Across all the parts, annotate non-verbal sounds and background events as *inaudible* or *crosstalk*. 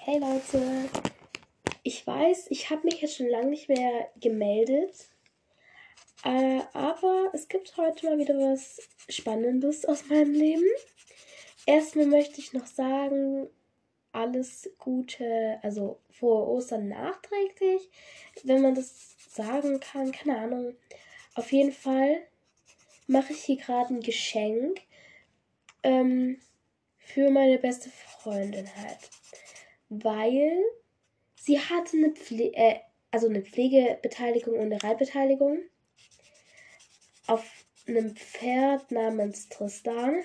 Hey Leute, ich weiß, ich habe mich jetzt schon lange nicht mehr gemeldet, äh, aber es gibt heute mal wieder was Spannendes aus meinem Leben. Erstmal möchte ich noch sagen, alles Gute, also frohe Ostern nachträglich, wenn man das sagen kann, keine Ahnung. Auf jeden Fall mache ich hier gerade ein Geschenk ähm, für meine beste Freundin halt. Weil sie hatte eine, Pfle äh, also eine Pflegebeteiligung und eine Reitbeteiligung auf einem Pferd namens Tristan.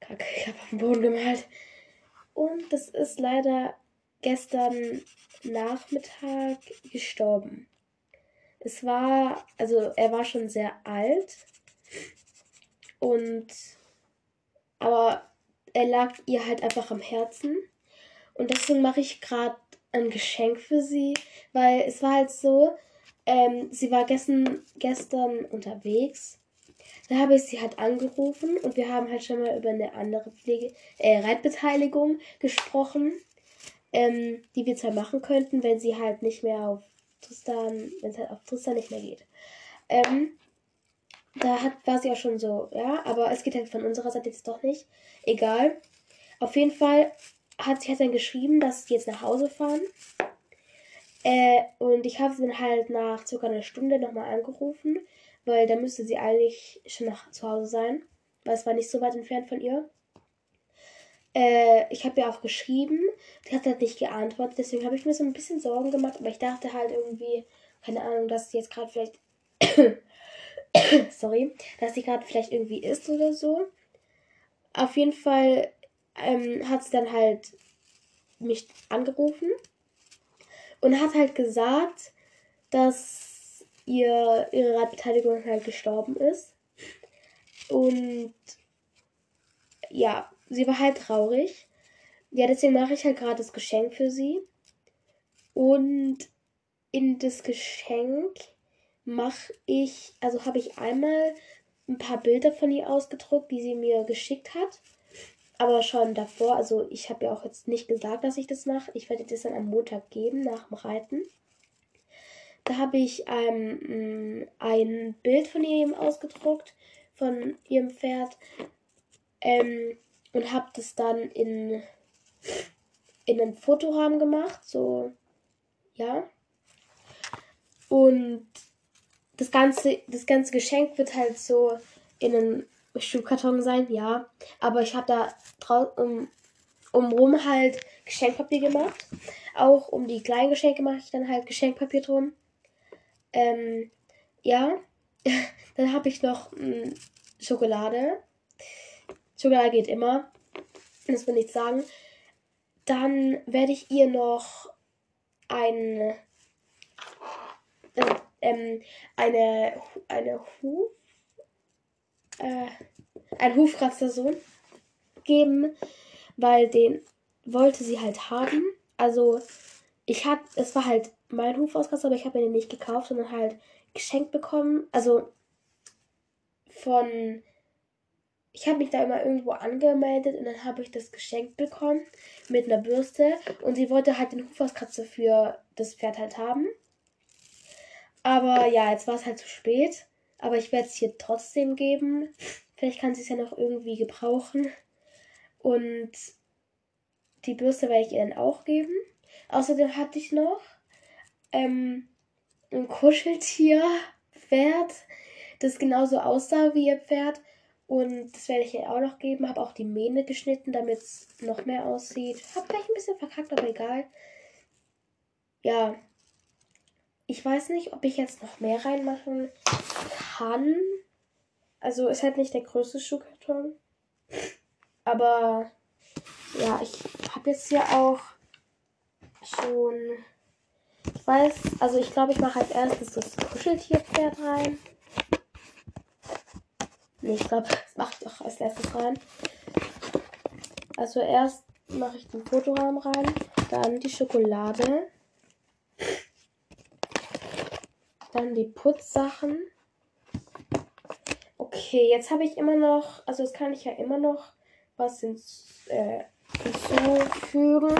Kacke, ich habe auf den Boden gemalt. Und das ist leider gestern Nachmittag gestorben. Es war, also er war schon sehr alt und aber er lag ihr halt einfach am Herzen und deswegen mache ich gerade ein Geschenk für sie, weil es war halt so, ähm, sie war gestern, gestern unterwegs. Da habe ich sie halt angerufen und wir haben halt schon mal über eine andere Pflege, äh, Reitbeteiligung gesprochen, ähm, die wir zwar machen könnten, wenn sie halt nicht mehr auf Tristan, wenn es halt auf Tristan nicht mehr geht. Ähm, da hat, war sie auch schon so, ja, aber es geht halt von unserer Seite jetzt doch nicht. Egal. Auf jeden Fall hat sie halt dann geschrieben, dass sie jetzt nach Hause fahren. Äh, und ich habe sie dann halt nach circa einer Stunde nochmal angerufen, weil da müsste sie eigentlich schon nach zu Hause sein, weil es war nicht so weit entfernt von ihr. Äh, ich habe ihr auch geschrieben, die hat halt nicht geantwortet, deswegen habe ich mir so ein bisschen Sorgen gemacht, aber ich dachte halt irgendwie, keine Ahnung, dass sie jetzt gerade vielleicht, *coughs* sorry, dass sie gerade vielleicht irgendwie ist oder so. Auf jeden Fall ähm, hat sie dann halt mich angerufen und hat halt gesagt, dass ihr ihre Radbeteiligung halt gestorben ist. Und ja, sie war halt traurig. Ja, deswegen mache ich halt gerade das Geschenk für sie. Und in das Geschenk mache ich, also habe ich einmal ein paar Bilder von ihr ausgedruckt, die sie mir geschickt hat. Aber schon davor, also ich habe ja auch jetzt nicht gesagt, dass ich das mache. Ich werde das dann am Montag geben, nach dem Reiten. Da habe ich ähm, ein Bild von ihr ausgedruckt, von ihrem Pferd. Ähm, und habe das dann in, in einen Fotorahmen gemacht, so, ja. Und das ganze, das ganze Geschenk wird halt so in einen Schuhkarton sein, ja. Aber ich habe da draußen um, umrum halt Geschenkpapier gemacht. Auch um die kleinen Geschenke mache ich dann halt Geschenkpapier drum. Ähm, ja. *laughs* dann habe ich noch mh, hm, Schokolade. Schokolade geht immer. Das will ich sagen. Dann werde ich ihr noch ein, äh, ähm, eine, eine Huf, äh, ein so geben, weil den wollte sie halt haben. Also ich hab, es war halt mein Hufauskratzer, aber ich habe den nicht gekauft, sondern halt geschenkt bekommen. Also von ich habe mich da immer irgendwo angemeldet und dann habe ich das geschenkt bekommen mit einer Bürste und sie wollte halt den Hufauskratzer für das Pferd halt haben. Aber ja, jetzt war es halt zu spät. Aber ich werde es hier trotzdem geben. Vielleicht kann sie es ja noch irgendwie gebrauchen. Und die Bürste werde ich ihr dann auch geben. Außerdem hatte ich noch ähm, ein Kuscheltier-Pferd, das genauso aussah wie ihr Pferd. Und das werde ich ihr auch noch geben. Habe auch die Mähne geschnitten, damit es noch mehr aussieht. Habe vielleicht ein bisschen verkackt, aber egal. Ja. Ich weiß nicht, ob ich jetzt noch mehr reinmachen kann. Also ist halt nicht der größte Schuhkarton. Aber ja, ich habe jetzt hier auch schon. Ich weiß, also ich glaube, ich mache als erstes das Kuscheltierpferd rein. Nee, ich glaube, das mache ich auch als erstes rein. Also erst mache ich den Fotorahmen rein, dann die Schokolade, dann die Putzsachen. Okay, jetzt habe ich immer noch, also jetzt kann ich ja immer noch was ins, äh, hinzufügen.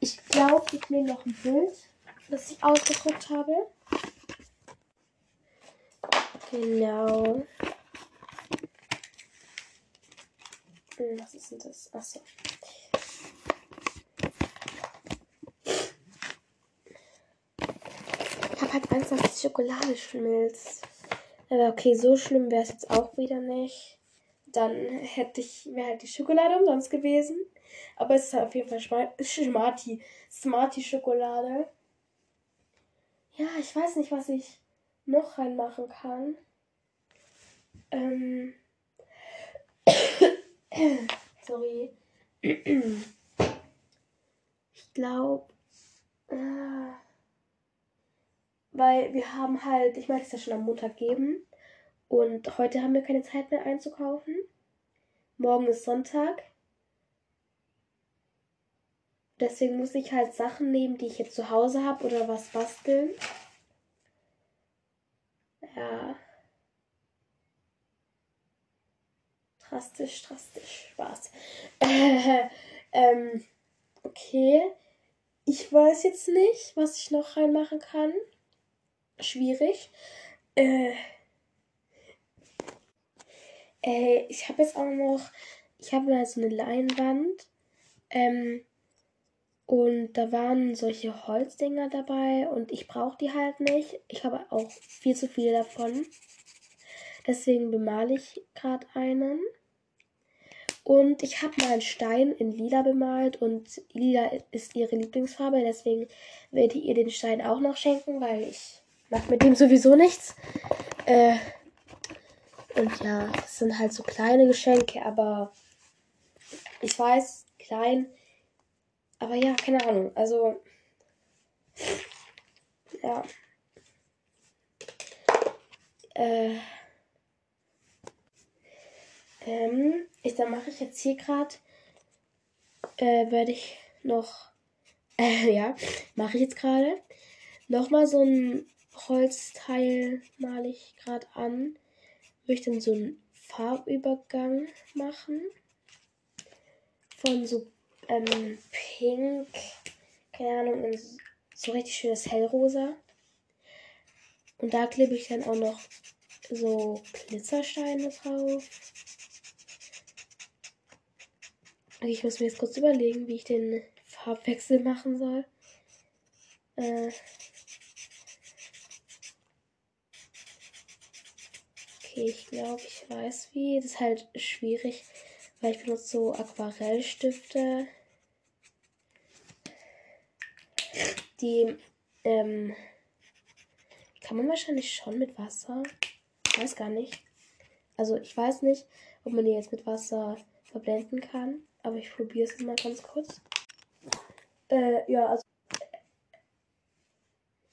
Ich glaube, ich nehme noch ein Bild, das ich ausgedruckt habe. Genau. Hm, was ist denn das? Achso. Ich habe halt Angst, dass die Schokolade schmilzt. Aber okay, so schlimm wäre es jetzt auch wieder nicht. Dann hätte ich, wäre halt die Schokolade umsonst gewesen. Aber es ist halt auf jeden Fall Smarty, *laughs* Smarty Schokolade. Ja, ich weiß nicht, was ich noch reinmachen kann. Ähm. *coughs* Sorry. ich glaube. Äh, weil wir haben halt, ich meine, es ja schon am Montag geben. Und heute haben wir keine Zeit mehr einzukaufen. Morgen ist Sonntag. Deswegen muss ich halt Sachen nehmen, die ich jetzt zu Hause habe oder was basteln. Ja. Drastisch, drastisch. Spaß. Äh, *laughs* ähm, okay. Ich weiß jetzt nicht, was ich noch reinmachen kann. Schwierig. Äh, äh, ich habe jetzt auch noch, ich habe da so eine Leinwand. Ähm, und da waren solche Holzdinger dabei und ich brauche die halt nicht. Ich habe auch viel zu viele davon. Deswegen bemale ich gerade einen. Und ich habe mal einen Stein in lila bemalt und lila ist ihre Lieblingsfarbe. Deswegen werde ich ihr den Stein auch noch schenken, weil ich mache mit dem sowieso nichts. Äh, und ja, es sind halt so kleine Geschenke, aber ich weiß, klein aber ja, keine Ahnung. Also. Ja. Äh. Ähm, ich, dann mache ich jetzt hier gerade. Äh, werde ich noch. Äh, *laughs* ja, mache ich jetzt gerade. Nochmal so ein Holzteil male ich gerade an. Würde ich dann so einen Farbübergang machen. Von so ähm, pink, keine Ahnung, und so richtig schönes hellrosa. Und da klebe ich dann auch noch so Glitzersteine drauf. Ich muss mir jetzt kurz überlegen, wie ich den Farbwechsel machen soll. Äh okay, ich glaube, ich weiß wie. Das ist halt schwierig, weil ich benutze so Aquarellstifte. Die ähm, kann man wahrscheinlich schon mit Wasser. Ich weiß gar nicht. Also ich weiß nicht, ob man die jetzt mit Wasser verblenden kann. Aber ich probiere es mal ganz kurz. Äh, ja, also.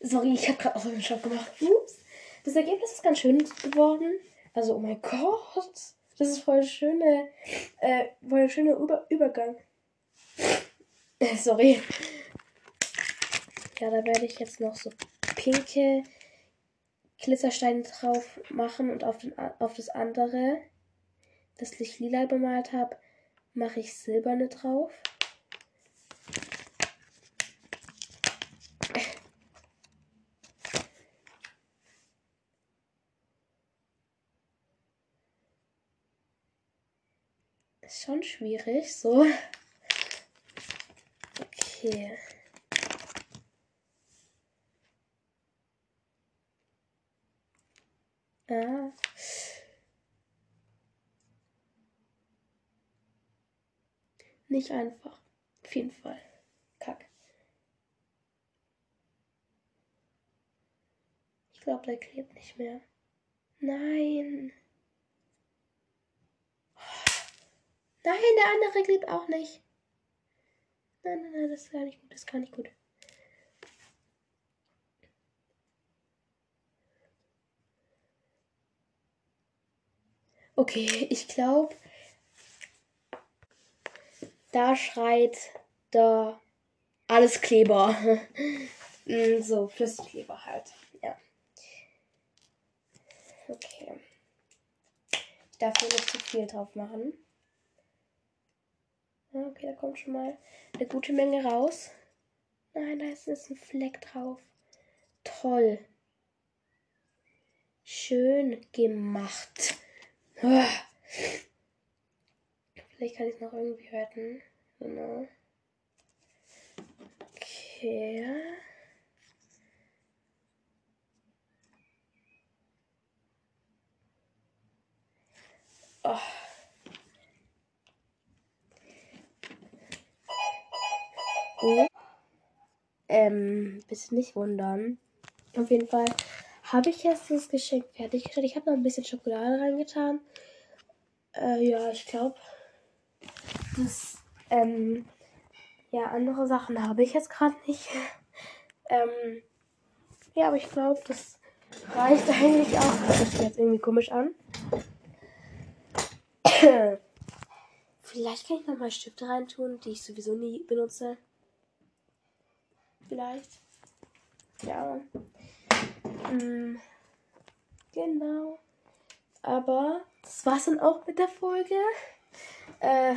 Sorry, ich habe gerade auch einen Schock gemacht. Ups. Das Ergebnis ist ganz schön geworden. Also, oh mein Gott. Das ist voll schöne, äh, voll schöner Über Übergang. Äh, sorry. Ja, da werde ich jetzt noch so pinke Glitzersteine drauf machen und auf, den, auf das andere, das ich lila bemalt habe, mache ich silberne drauf. Ist schon schwierig, so. Okay. Ah. Nicht einfach. Auf jeden Fall. Kack. Ich glaube, der klebt nicht mehr. Nein. Nein, der andere klebt auch nicht. Nein, nein, nein, das ist gar nicht gut. Das ist gar nicht gut. Okay, *laughs* ich glaube, da schreit der alles Kleber. *laughs* Mm, so, Flüssigkleber halt. Ja. Okay. Ich darf hier nicht zu viel drauf machen. Okay, da kommt schon mal eine gute Menge raus. Nein, da ist ein Fleck drauf. Toll. Schön gemacht. Vielleicht kann ich es noch irgendwie retten. Genau. Okay. Oh. Oh. Ähm, bitte nicht wundern. Auf jeden Fall habe ich jetzt das Geschenk fertiggestellt. Ich habe noch ein bisschen Schokolade reingetan. Äh, ja, ich glaube, das, ähm, ja, andere Sachen habe ich jetzt gerade nicht. *laughs* ähm, ja, aber ich glaube, das reicht eigentlich auch. Das hört sich jetzt irgendwie komisch an. *coughs* Vielleicht kann ich noch mal Stifte reintun, die ich sowieso nie benutze. Vielleicht. Ja. Hm. Genau. Aber das war's dann auch mit der Folge. Äh,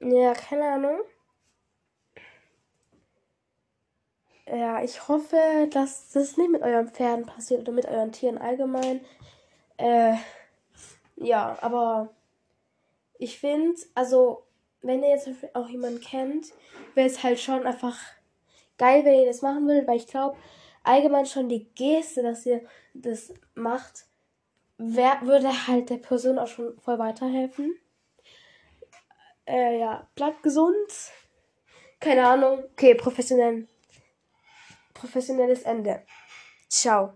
ja, keine Ahnung. Ja, ich hoffe, dass das nicht mit euren Pferden passiert oder mit euren Tieren allgemein. Äh, ja, aber ich finde, also, wenn ihr jetzt auch jemanden kennt, wäre es halt schon einfach geil, wenn ihr das machen würdet, weil ich glaube, allgemein schon die Geste, dass ihr das macht, wär, würde halt der Person auch schon voll weiterhelfen. Äh, ja, bleibt gesund. Keine Ahnung. Okay, professionell. Professionelles Ende. Ciao.